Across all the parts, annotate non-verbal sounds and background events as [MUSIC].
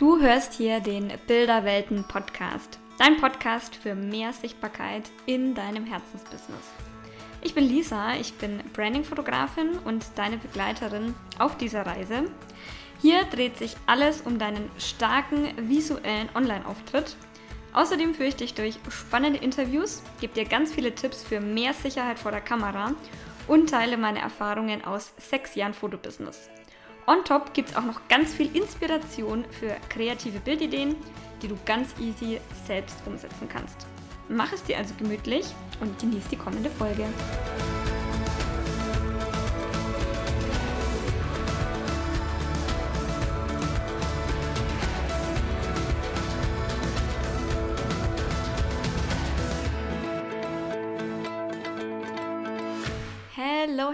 Du hörst hier den Bilderwelten Podcast, dein Podcast für mehr Sichtbarkeit in deinem Herzensbusiness. Ich bin Lisa, ich bin Branding-Fotografin und deine Begleiterin auf dieser Reise. Hier dreht sich alles um deinen starken visuellen Online-Auftritt. Außerdem führe ich dich durch spannende Interviews, gebe dir ganz viele Tipps für mehr Sicherheit vor der Kamera und teile meine Erfahrungen aus sechs Jahren Fotobusiness. On top gibt es auch noch ganz viel Inspiration für kreative Bildideen, die du ganz easy selbst umsetzen kannst. Mach es dir also gemütlich und genieß die kommende Folge.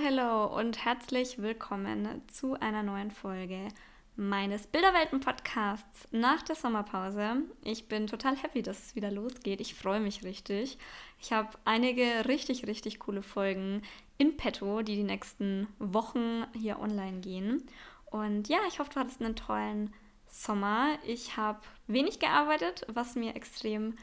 Hello und herzlich willkommen zu einer neuen Folge meines Bilderwelten-Podcasts nach der Sommerpause. Ich bin total happy, dass es wieder losgeht. Ich freue mich richtig. Ich habe einige richtig, richtig coole Folgen in petto, die die nächsten Wochen hier online gehen. Und ja, ich hoffe, du hattest einen tollen Sommer. Ich habe wenig gearbeitet, was mir extrem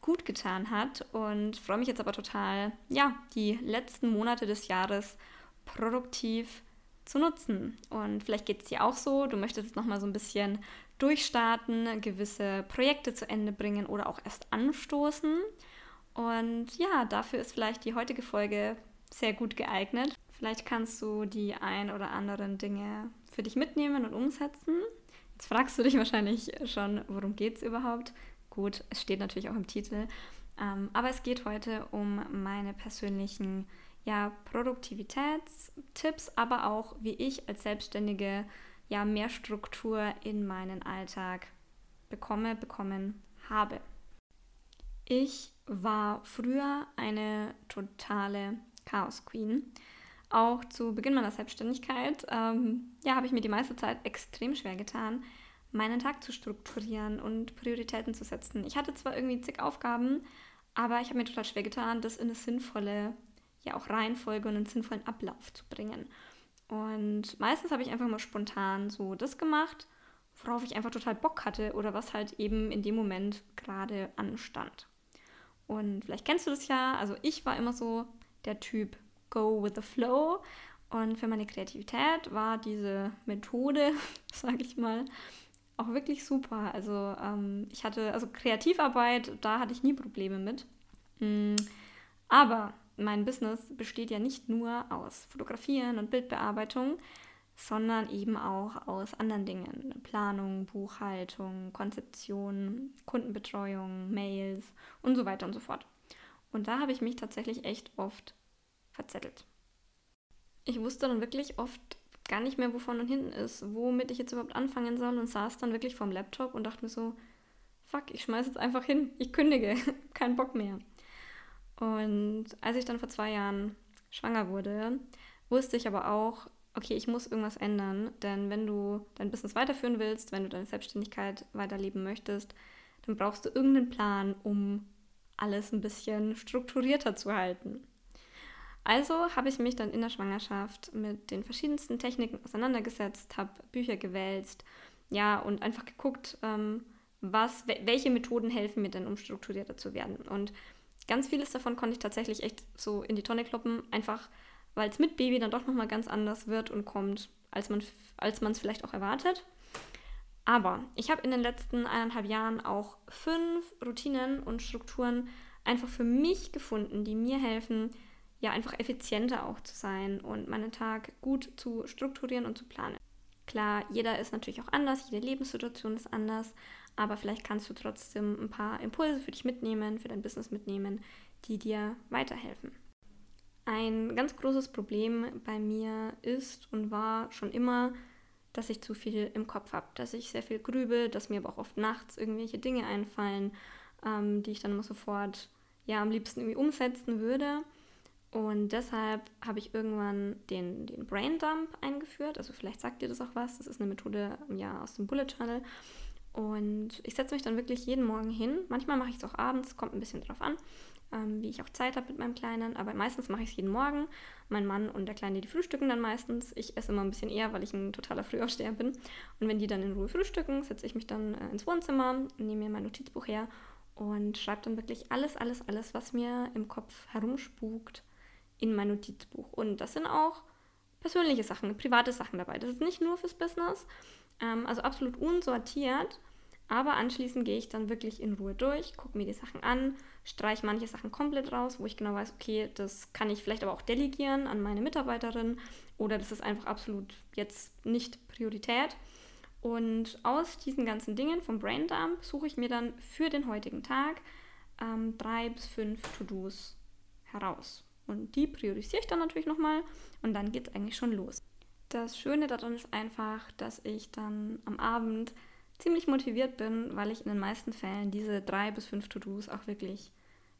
gut getan hat und freue mich jetzt aber total, ja, die letzten Monate des Jahres produktiv zu nutzen. Und vielleicht geht es dir auch so, du möchtest jetzt nochmal so ein bisschen durchstarten, gewisse Projekte zu Ende bringen oder auch erst anstoßen. Und ja, dafür ist vielleicht die heutige Folge sehr gut geeignet. Vielleicht kannst du die ein oder anderen Dinge für dich mitnehmen und umsetzen. Jetzt fragst du dich wahrscheinlich schon, worum geht es überhaupt? Gut, es steht natürlich auch im Titel. Ähm, aber es geht heute um meine persönlichen ja, Produktivitätstipps, aber auch, wie ich als Selbstständige ja mehr Struktur in meinen Alltag bekomme, bekommen habe. Ich war früher eine totale Chaos Queen. Auch zu Beginn meiner Selbstständigkeit ähm, ja, habe ich mir die meiste Zeit extrem schwer getan, meinen Tag zu strukturieren und Prioritäten zu setzen. Ich hatte zwar irgendwie zig Aufgaben, aber ich habe mir total schwer getan, das in eine sinnvolle, ja auch Reihenfolge und einen sinnvollen Ablauf zu bringen. Und meistens habe ich einfach mal spontan so das gemacht, worauf ich einfach total Bock hatte oder was halt eben in dem Moment gerade anstand. Und vielleicht kennst du das ja, also ich war immer so der Typ Go with the Flow. Und für meine Kreativität war diese Methode, [LAUGHS] sage ich mal, auch wirklich super. Also ähm, ich hatte, also Kreativarbeit, da hatte ich nie Probleme mit. Mm, aber mein Business besteht ja nicht nur aus Fotografieren und Bildbearbeitung, sondern eben auch aus anderen Dingen. Planung, Buchhaltung, Konzeption, Kundenbetreuung, Mails und so weiter und so fort. Und da habe ich mich tatsächlich echt oft verzettelt. Ich wusste dann wirklich oft gar nicht mehr, wo vorne und hinten ist, womit ich jetzt überhaupt anfangen soll und saß dann wirklich vorm Laptop und dachte mir so, fuck, ich schmeiß jetzt einfach hin, ich kündige, [LAUGHS] kein Bock mehr. Und als ich dann vor zwei Jahren schwanger wurde, wusste ich aber auch, okay, ich muss irgendwas ändern, denn wenn du dein Business weiterführen willst, wenn du deine Selbstständigkeit weiterleben möchtest, dann brauchst du irgendeinen Plan, um alles ein bisschen strukturierter zu halten. Also habe ich mich dann in der Schwangerschaft mit den verschiedensten Techniken auseinandergesetzt, habe Bücher gewälzt, ja, und einfach geguckt, ähm, was, welche Methoden helfen mir denn, um strukturierter zu werden. Und ganz vieles davon konnte ich tatsächlich echt so in die Tonne kloppen, einfach weil es mit Baby dann doch nochmal ganz anders wird und kommt, als man es vielleicht auch erwartet. Aber ich habe in den letzten eineinhalb Jahren auch fünf Routinen und Strukturen einfach für mich gefunden, die mir helfen, ja einfach effizienter auch zu sein und meinen Tag gut zu strukturieren und zu planen. Klar, jeder ist natürlich auch anders, jede Lebenssituation ist anders, aber vielleicht kannst du trotzdem ein paar Impulse für dich mitnehmen, für dein Business mitnehmen, die dir weiterhelfen. Ein ganz großes Problem bei mir ist und war schon immer, dass ich zu viel im Kopf habe, dass ich sehr viel grübel, dass mir aber auch oft nachts irgendwelche Dinge einfallen, ähm, die ich dann immer sofort ja am liebsten irgendwie umsetzen würde. Und deshalb habe ich irgendwann den, den Brain Dump eingeführt. Also vielleicht sagt dir das auch was. Das ist eine Methode ja, aus dem Bullet Journal. Und ich setze mich dann wirklich jeden Morgen hin. Manchmal mache ich es auch abends, kommt ein bisschen drauf an. ähm, wie ich auch Zeit habe mit meinem Kleinen. Aber meistens mache ich es jeden Morgen. Mein Mann und der Kleine, die frühstücken dann meistens. Ich esse immer ein bisschen eher, weil ich ein totaler Frühaufsteher bin. Und wenn die dann in Ruhe frühstücken, setze ich mich dann äh, ins Wohnzimmer, nehme mir mein Notizbuch her und schreibe dann wirklich alles, alles, alles, was mir im Kopf herumspukt, in mein Notizbuch. Und das sind auch persönliche Sachen, private Sachen dabei. Das ist nicht nur fürs Business, ähm, also absolut unsortiert. Aber anschließend gehe ich dann wirklich in Ruhe durch, gucke mir die Sachen an, streiche manche Sachen komplett raus, wo ich genau weiß, okay, das kann ich vielleicht aber auch delegieren an meine Mitarbeiterin oder das ist einfach absolut jetzt nicht Priorität. Und aus diesen ganzen Dingen vom Braindump suche ich mir dann für den heutigen Tag ähm, drei bis fünf To-Dos heraus. Und die priorisiere ich dann natürlich nochmal und dann geht es eigentlich schon los. Das Schöne daran ist einfach, dass ich dann am Abend ziemlich motiviert bin, weil ich in den meisten Fällen diese drei bis fünf To-Dos auch wirklich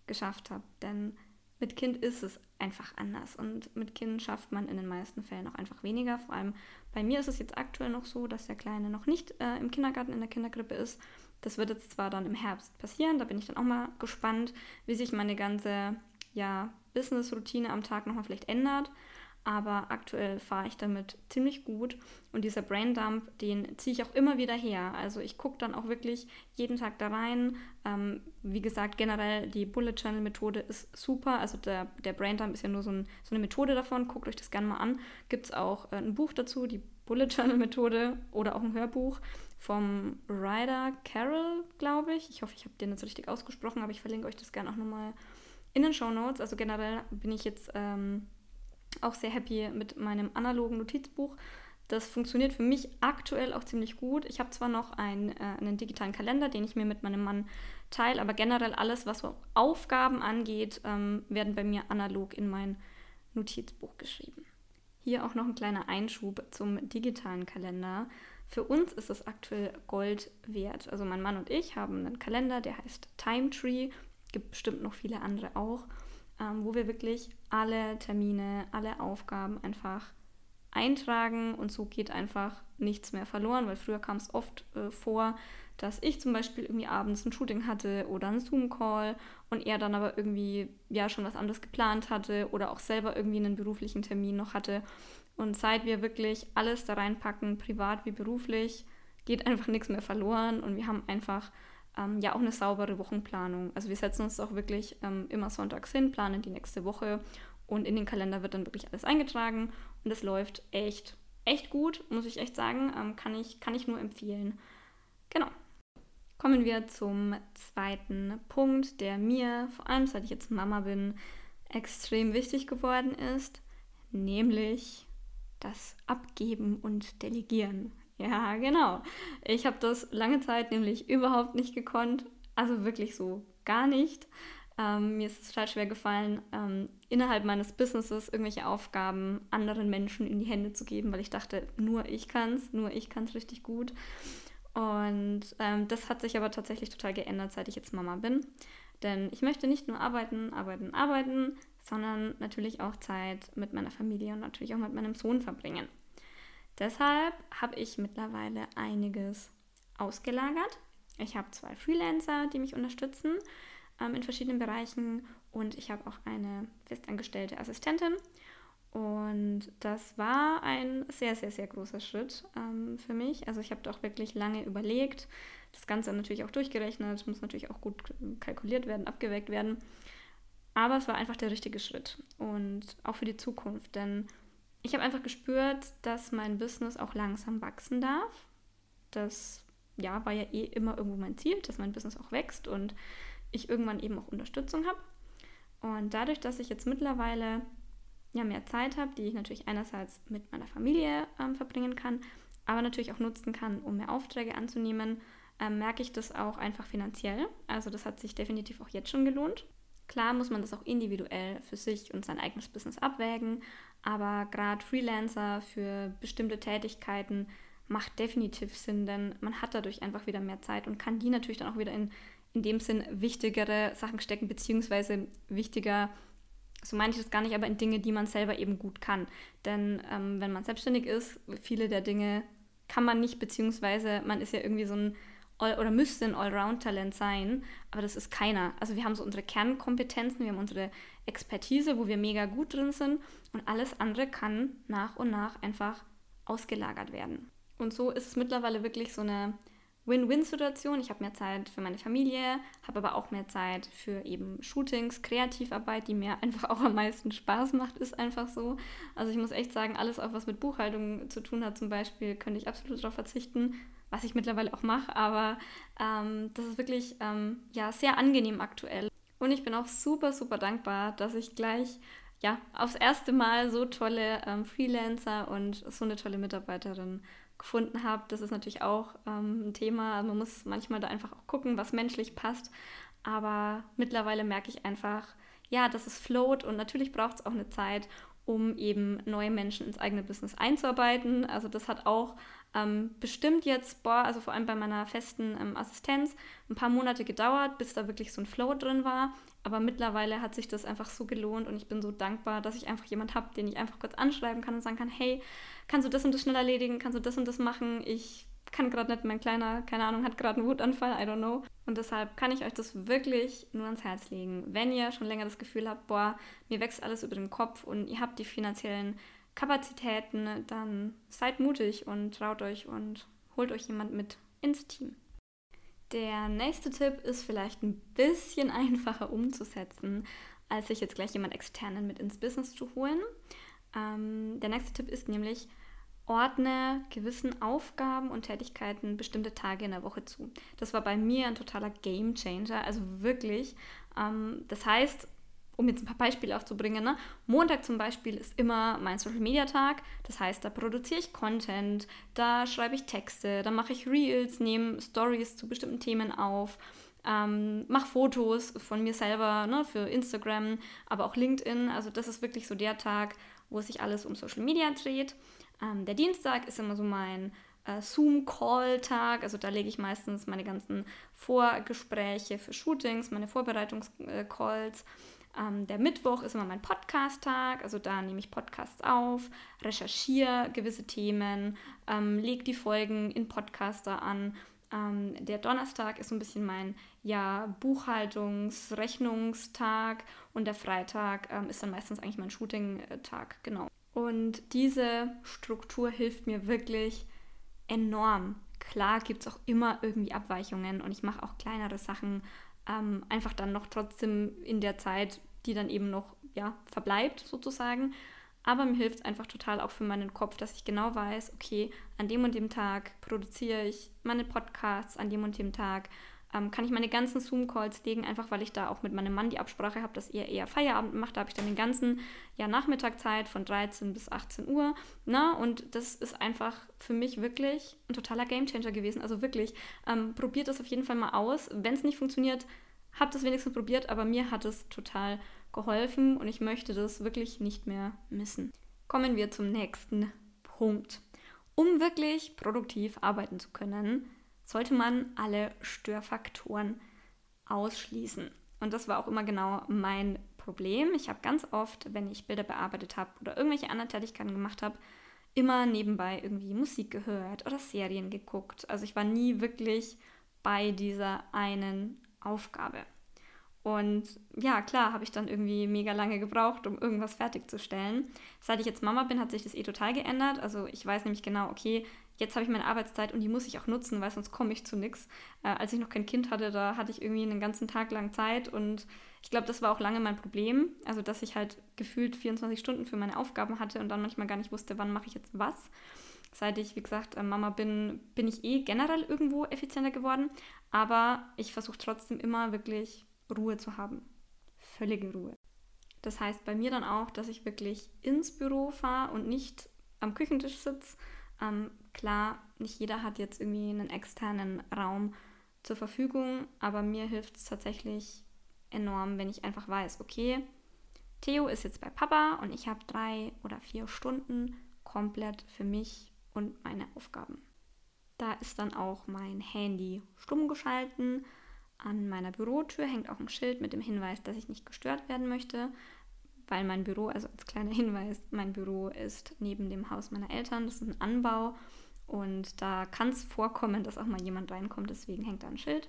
geschafft habe. Denn mit Kind ist es einfach anders und mit Kind schafft man in den meisten Fällen auch einfach weniger. Vor allem bei mir ist es jetzt aktuell noch so, dass der Kleine noch nicht äh, im Kindergarten in der Kindergrippe ist. Das wird jetzt zwar dann im Herbst passieren, da bin ich dann auch mal gespannt, wie sich meine ganze ja, Business-Routine am Tag nochmal vielleicht ändert aber aktuell fahre ich damit ziemlich gut und dieser Braindump, den ziehe ich auch immer wieder her. Also ich gucke dann auch wirklich jeden Tag da rein. Ähm, wie gesagt, generell die Bullet Journal Methode ist super. Also der, der Braindump ist ja nur so, ein, so eine Methode davon. Guckt euch das gerne mal an. Gibt es auch äh, ein Buch dazu, die Bullet Journal Methode oder auch ein Hörbuch vom Ryder Carroll, glaube ich. Ich hoffe, ich habe den jetzt richtig ausgesprochen, aber ich verlinke euch das gerne auch nochmal in den Show Notes. Also generell bin ich jetzt... Ähm, auch sehr happy mit meinem analogen Notizbuch. Das funktioniert für mich aktuell auch ziemlich gut. Ich habe zwar noch einen, äh, einen digitalen Kalender, den ich mir mit meinem Mann teile, aber generell alles, was so Aufgaben angeht, ähm, werden bei mir analog in mein Notizbuch geschrieben. Hier auch noch ein kleiner Einschub zum digitalen Kalender. Für uns ist es aktuell Gold wert. Also mein Mann und ich haben einen Kalender, der heißt Time Tree. Gibt bestimmt noch viele andere auch ähm, wo wir wirklich alle Termine, alle Aufgaben einfach eintragen und so geht einfach nichts mehr verloren, weil früher kam es oft äh, vor, dass ich zum Beispiel irgendwie abends ein Shooting hatte oder einen Zoom-Call und er dann aber irgendwie ja schon was anderes geplant hatte oder auch selber irgendwie einen beruflichen Termin noch hatte. Und seit wir wirklich alles da reinpacken, privat wie beruflich, geht einfach [LAUGHS] nichts mehr verloren und wir haben einfach ähm, ja auch eine saubere Wochenplanung. Also wir setzen uns auch wirklich ähm, immer sonntags hin, planen die nächste Woche und in den Kalender wird dann wirklich alles eingetragen und es läuft echt, echt gut, muss ich echt sagen. Ähm, kann, ich, kann ich nur empfehlen. Genau. Kommen wir zum zweiten Punkt, der mir, vor allem seit ich jetzt Mama bin, extrem wichtig geworden ist, nämlich das Abgeben und Delegieren. Ja, genau. Ich habe das lange Zeit nämlich überhaupt nicht gekonnt. Also wirklich so gar nicht. Ähm, mir ist es total schwer gefallen, ähm, innerhalb meines Businesses irgendwelche Aufgaben anderen Menschen in die Hände zu geben, weil ich dachte, nur ich kann es, nur ich kann es richtig gut. Und ähm, das hat sich aber tatsächlich total geändert, seit ich jetzt Mama bin. Denn ich möchte nicht nur arbeiten, arbeiten, arbeiten, sondern natürlich auch Zeit mit meiner Familie und natürlich auch mit meinem Sohn verbringen. Deshalb habe ich mittlerweile einiges ausgelagert. Ich habe zwei Freelancer, die mich unterstützen ähm, in verschiedenen Bereichen und ich habe auch eine festangestellte Assistentin. Und das war ein sehr, sehr, sehr großer Schritt ähm, für mich. Also ich habe doch wirklich lange überlegt, das Ganze natürlich auch durchgerechnet, muss natürlich auch gut kalkuliert werden, abgeweckt werden. Aber es war einfach der richtige Schritt und auch für die Zukunft, denn ich habe einfach gespürt, dass mein Business auch langsam wachsen darf. Das ja, war ja eh immer irgendwo mein Ziel, dass mein Business auch wächst und ich irgendwann eben auch Unterstützung habe. Und dadurch, dass ich jetzt mittlerweile ja mehr Zeit habe, die ich natürlich einerseits mit meiner Familie ähm, verbringen kann, aber natürlich auch nutzen kann, um mehr Aufträge anzunehmen, ähm, merke ich das auch einfach finanziell. Also das hat sich definitiv auch jetzt schon gelohnt. Klar muss man das auch individuell für sich und sein eigenes Business abwägen, aber gerade Freelancer für bestimmte Tätigkeiten macht definitiv Sinn, denn man hat dadurch einfach wieder mehr Zeit und kann die natürlich dann auch wieder in, in dem Sinn wichtigere Sachen stecken, beziehungsweise wichtiger, so meine ich das gar nicht, aber in Dinge, die man selber eben gut kann. Denn ähm, wenn man selbstständig ist, viele der Dinge kann man nicht, beziehungsweise man ist ja irgendwie so ein all, oder müsste ein Allround-Talent sein, aber das ist keiner. Also wir haben so unsere Kernkompetenzen, wir haben unsere Expertise, wo wir mega gut drin sind und alles andere kann nach und nach einfach ausgelagert werden. Und so ist es mittlerweile wirklich so eine Win-Win-Situation. Ich habe mehr Zeit für meine Familie, habe aber auch mehr Zeit für eben Shootings, Kreativarbeit, die mir [LAUGHS] einfach auch am meisten Spaß macht, ist einfach so. Also ich muss echt sagen, alles auch was mit Buchhaltung zu tun hat zum Beispiel, könnte ich absolut darauf verzichten, was ich mittlerweile auch mache. Aber ähm, das ist wirklich ähm, ja, sehr angenehm aktuell. Und ich bin auch super, super dankbar, dass ich gleich ja, aufs erste Mal so tolle ähm, Freelancer und so eine tolle Mitarbeiterin gefunden habe. Das ist natürlich auch ähm, ein Thema. Also man muss manchmal da einfach auch gucken, was menschlich passt. Aber mittlerweile merke ich einfach, ja, dass es float und natürlich braucht es auch eine Zeit, um eben neue Menschen ins eigene Business einzuarbeiten. Also das hat auch ähm, bestimmt jetzt, boah, also vor allem bei meiner festen ähm, Assistenz, ein paar Monate gedauert, bis da wirklich so ein Flow drin war. Aber mittlerweile hat sich das einfach so gelohnt und ich bin so dankbar, dass ich einfach jemand habe, den ich einfach kurz anschreiben kann und sagen kann, hey, kannst du das und das schnell erledigen, kannst du das und das machen? Ich kann gerade nicht, mein Kleiner, keine Ahnung, hat gerade einen Wutanfall, I don't know. Und deshalb kann ich euch das wirklich nur ans Herz legen. Wenn ihr schon länger das Gefühl habt, boah, mir wächst alles über den Kopf und ihr habt die finanziellen Kapazitäten, dann seid mutig und traut euch und holt euch jemand mit ins Team. Der nächste Tipp ist vielleicht ein bisschen [LAUGHS] einfacher umzusetzen, als sich jetzt gleich jemand externen mit ins Business zu holen. Ähm, der nächste Tipp ist nämlich, ordne gewissen Aufgaben und Tätigkeiten bestimmte Tage in der Woche zu. Das war bei mir ein totaler Game Changer, also wirklich. Ähm, das heißt, um jetzt ein paar Beispiele aufzubringen, ne? Montag zum Beispiel ist immer mein Social Media Tag. Das heißt, da produziere ich Content, da schreibe ich Texte, da mache ich Reels, nehme Stories zu bestimmten Themen auf, ähm, mache Fotos von mir selber ne, für Instagram, aber auch LinkedIn. Also das ist wirklich so der Tag, wo sich alles um Social Media dreht. Ähm, der Dienstag ist immer so mein äh, Zoom-Call-Tag. Also da lege ich meistens meine ganzen Vorgespräche für Shootings, meine Vorbereitungscalls. Ähm, der Mittwoch ist immer mein Podcast-Tag, also da nehme ich Podcasts auf, recherchiere gewisse Themen, ähm, lege die Folgen in Podcaster an. Ähm, der Donnerstag ist so ein bisschen mein ja, Buchhaltungs-, Rechnungstag und der Freitag ähm, ist dann meistens eigentlich mein Shooting-Tag, genau. Und diese Struktur hilft mir wirklich enorm. Klar gibt es auch immer irgendwie Abweichungen und ich mache auch kleinere Sachen ähm, einfach dann noch trotzdem in der Zeit, die dann eben noch ja, verbleibt sozusagen. Aber mir hilft es einfach total auch für meinen Kopf, dass ich genau weiß, okay, an dem und dem Tag produziere ich meine Podcasts, an dem und dem Tag ähm, kann ich meine ganzen Zoom-Calls legen, einfach weil ich da auch mit meinem Mann die Absprache habe, dass er eher Feierabend macht. Da habe ich dann den ganzen ja, Nachmittag Zeit von 13 bis 18 Uhr. Ne? Und das ist einfach für mich wirklich ein totaler Gamechanger gewesen. Also wirklich, ähm, probiert das auf jeden Fall mal aus. Wenn es nicht funktioniert, habt es wenigstens probiert, aber mir hat es total geholfen und ich möchte das wirklich nicht mehr missen. Kommen wir zum nächsten Punkt. Um wirklich produktiv arbeiten zu können, sollte man alle Störfaktoren ausschließen. Und das war auch immer genau mein Problem. Ich habe ganz oft, wenn ich Bilder bearbeitet habe oder irgendwelche anderen Tätigkeiten gemacht habe, immer nebenbei irgendwie Musik gehört oder Serien geguckt. Also ich war nie wirklich bei dieser einen Aufgabe. Und ja, klar, habe ich dann irgendwie mega lange gebraucht, um irgendwas fertigzustellen. Seit ich jetzt Mama bin, hat sich das eh total geändert. Also ich weiß nämlich genau, okay, jetzt habe ich meine Arbeitszeit und die muss ich auch nutzen, weil sonst komme ich zu nichts. Äh, als ich noch kein Kind hatte, da hatte ich irgendwie einen ganzen Tag lang Zeit und ich glaube, das war auch lange mein Problem. Also, dass ich halt gefühlt 24 Stunden für meine Aufgaben hatte und dann manchmal gar nicht wusste, wann mache ich jetzt was. Seit ich, wie gesagt, äh, Mama bin, bin ich eh generell irgendwo effizienter geworden. Aber ich versuche trotzdem immer wirklich Ruhe zu haben. Völlige Ruhe. Das heißt bei mir dann auch, dass ich wirklich ins Büro fahre und nicht am Küchentisch sitze, ähm, klar, nicht jeder hat jetzt irgendwie einen externen Raum zur Verfügung, aber mir hilft es tatsächlich enorm, wenn ich einfach weiß, okay, Theo ist jetzt bei Papa und ich habe drei oder vier Stunden komplett für mich und meine Aufgaben. Da ist dann auch mein Handy stumm geschalten. An meiner Bürotür hängt auch ein Schild mit dem Hinweis, dass ich nicht gestört werden möchte weil mein Büro, also als kleiner [LAUGHS] Hinweis, mein Büro ist neben dem Haus meiner Eltern. Das ist ein Anbau Und da kann es vorkommen, dass auch mal jemand reinkommt, deswegen hängt da ein Schild.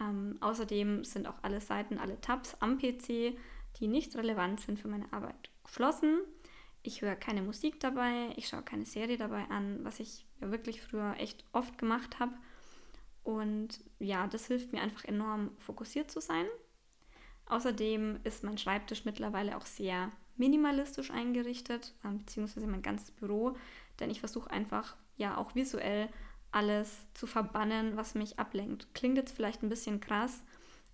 Ähm, außerdem sind auch alle Seiten, alle Tabs am PC, die nicht relevant sind für meine Arbeit, geschlossen. Ich höre keine Musik dabei, ich schaue keine Serie dabei an, was ich ja wirklich früher echt oft gemacht habe. Und ja, das hilft mir einfach enorm fokussiert zu sein. Außerdem ist mein Schreibtisch mittlerweile auch sehr minimalistisch eingerichtet, äh, beziehungsweise mein ganzes Büro, denn ich versuche einfach ja auch visuell alles zu verbannen, was mich ablenkt. Klingt jetzt vielleicht ein bisschen krass,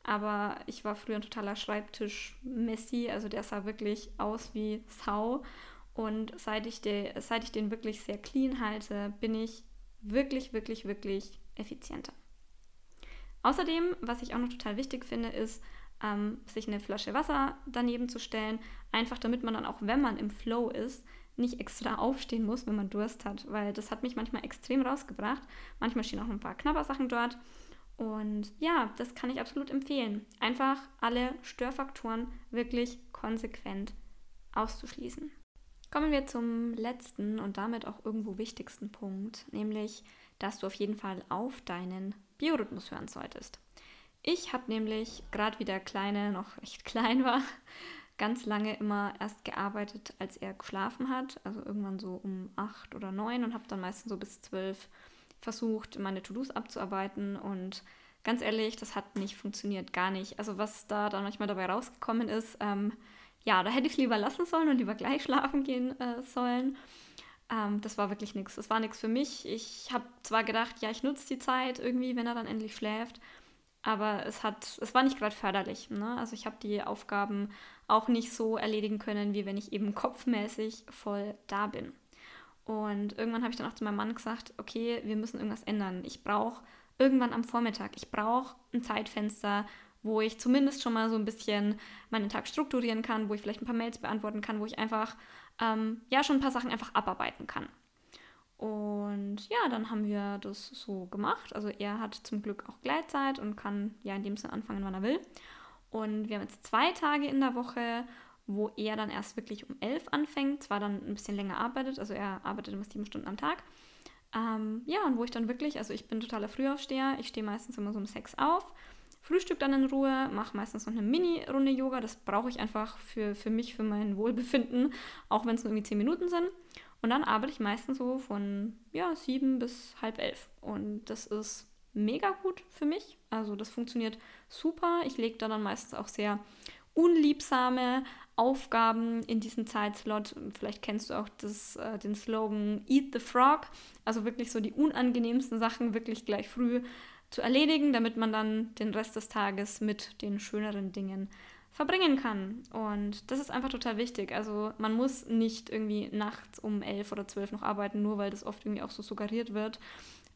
aber ich war früher ein totaler Schreibtisch-Messi, also der sah wirklich aus wie Sau. Und seit ich, de, seit ich den wirklich sehr clean halte, bin ich wirklich, wirklich, wirklich effizienter. Außerdem, was ich auch noch total wichtig finde, ist, ähm, sich eine Flasche Wasser daneben zu stellen, einfach damit man dann auch, wenn man im Flow ist, nicht extra aufstehen muss, wenn man Durst hat, weil das hat mich manchmal extrem rausgebracht. Manchmal stehen auch ein paar Knabbersachen dort. Und ja, das kann ich absolut empfehlen. Einfach alle Störfaktoren wirklich konsequent auszuschließen. Kommen wir zum letzten und damit auch irgendwo wichtigsten Punkt, nämlich, dass du auf jeden Fall auf deinen Biorhythmus hören solltest. Ich habe nämlich, gerade wie der Kleine noch echt klein war, ganz lange immer erst gearbeitet, als er geschlafen hat, also irgendwann so um acht oder neun und habe dann meistens so bis zwölf versucht, meine To-Dos abzuarbeiten und ganz ehrlich, das hat nicht funktioniert, gar nicht. Also was da dann manchmal dabei rausgekommen ist, ähm, ja, da hätte ich lieber lassen sollen und lieber gleich [LAUGHS] schlafen gehen äh, sollen. Ähm, das war wirklich nichts. Das war nichts für mich. Ich habe zwar gedacht, ja, ich nutze die Zeit irgendwie, wenn er dann endlich schläft, aber es hat, es war nicht gerade förderlich. Ne? Also ich habe die Aufgaben auch nicht so erledigen können, wie wenn ich eben kopfmäßig voll da bin. Und irgendwann habe ich dann auch zu meinem Mann gesagt, okay, wir müssen irgendwas ändern. Ich brauche irgendwann am Vormittag, ich brauche ein Zeitfenster, wo ich zumindest schon mal so ein bisschen meinen Tag strukturieren kann, wo ich vielleicht ein paar Mails beantworten kann, wo ich einfach ähm, ja schon ein paar Sachen einfach abarbeiten kann. Und ja, dann haben wir das so gemacht. Also er hat zum Glück auch Gleitzeit und kann ja in dem Sinne anfangen, wann er will. Und wir haben jetzt zwei Tage in der Woche, wo er dann erst wirklich um elf anfängt, zwar dann ein bisschen länger arbeitet, also er arbeitet immer sieben Stunden am Tag. Ähm, ja, und wo ich dann wirklich, also ich bin totaler Frühaufsteher, ich stehe meistens immer so um sechs auf, frühstück dann in Ruhe, mache meistens noch eine Mini-Runde Yoga, das brauche ich einfach für, für mich, für mein Wohlbefinden, auch wenn es nur irgendwie zehn Minuten sind. Und dann arbeite ich meistens so von ja, sieben bis halb elf. Und das ist mega gut für mich. Also das funktioniert super. Ich lege da dann meistens auch sehr unliebsame Aufgaben in diesen Zeitslot. Vielleicht kennst du auch das, äh, den Slogan Eat the Frog. Also wirklich so die unangenehmsten Sachen wirklich gleich früh zu erledigen, damit man dann den Rest des Tages mit den schöneren Dingen verbringen kann. Und das ist einfach total wichtig. Also man muss nicht irgendwie nachts um elf oder zwölf noch arbeiten, nur weil das oft irgendwie auch so suggeriert wird.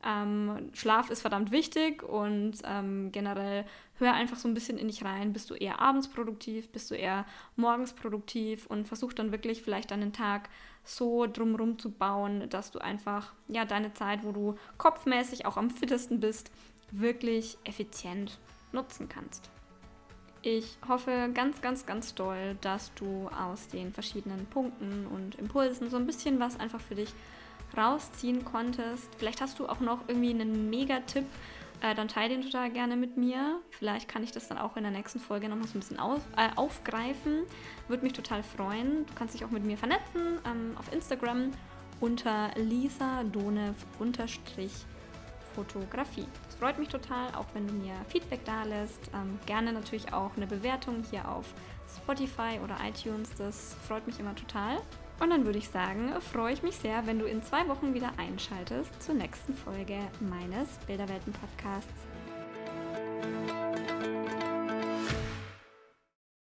Ähm, Schlaf ist verdammt wichtig und ähm, generell hör einfach so ein bisschen in dich rein. Bist du eher abends produktiv, bist du eher morgens produktiv und versuch dann wirklich vielleicht deinen Tag so drumherum zu bauen, dass du einfach ja deine Zeit, wo du kopfmäßig auch am fittesten bist, wirklich effizient nutzen kannst. Ich hoffe ganz, ganz, ganz doll, dass du aus den verschiedenen Punkten und Impulsen so ein bisschen was einfach für dich rausziehen konntest. Vielleicht hast du auch noch irgendwie einen Mega-Tipp, äh, dann teile den total gerne mit mir. Vielleicht kann ich das dann auch in der nächsten Folge noch mal so ein bisschen auf, äh, aufgreifen. Würde mich total freuen. Du kannst dich auch mit mir vernetzen ähm, auf Instagram unter Lisa Donev Fotografie freut mich total, auch wenn du mir Feedback da lässt. Ähm, gerne natürlich auch eine Bewertung hier auf Spotify oder iTunes. Das freut mich immer total. Und dann würde ich sagen, freue ich mich sehr, wenn du in zwei Wochen wieder einschaltest zur nächsten Folge meines Bilderwelten-Podcasts.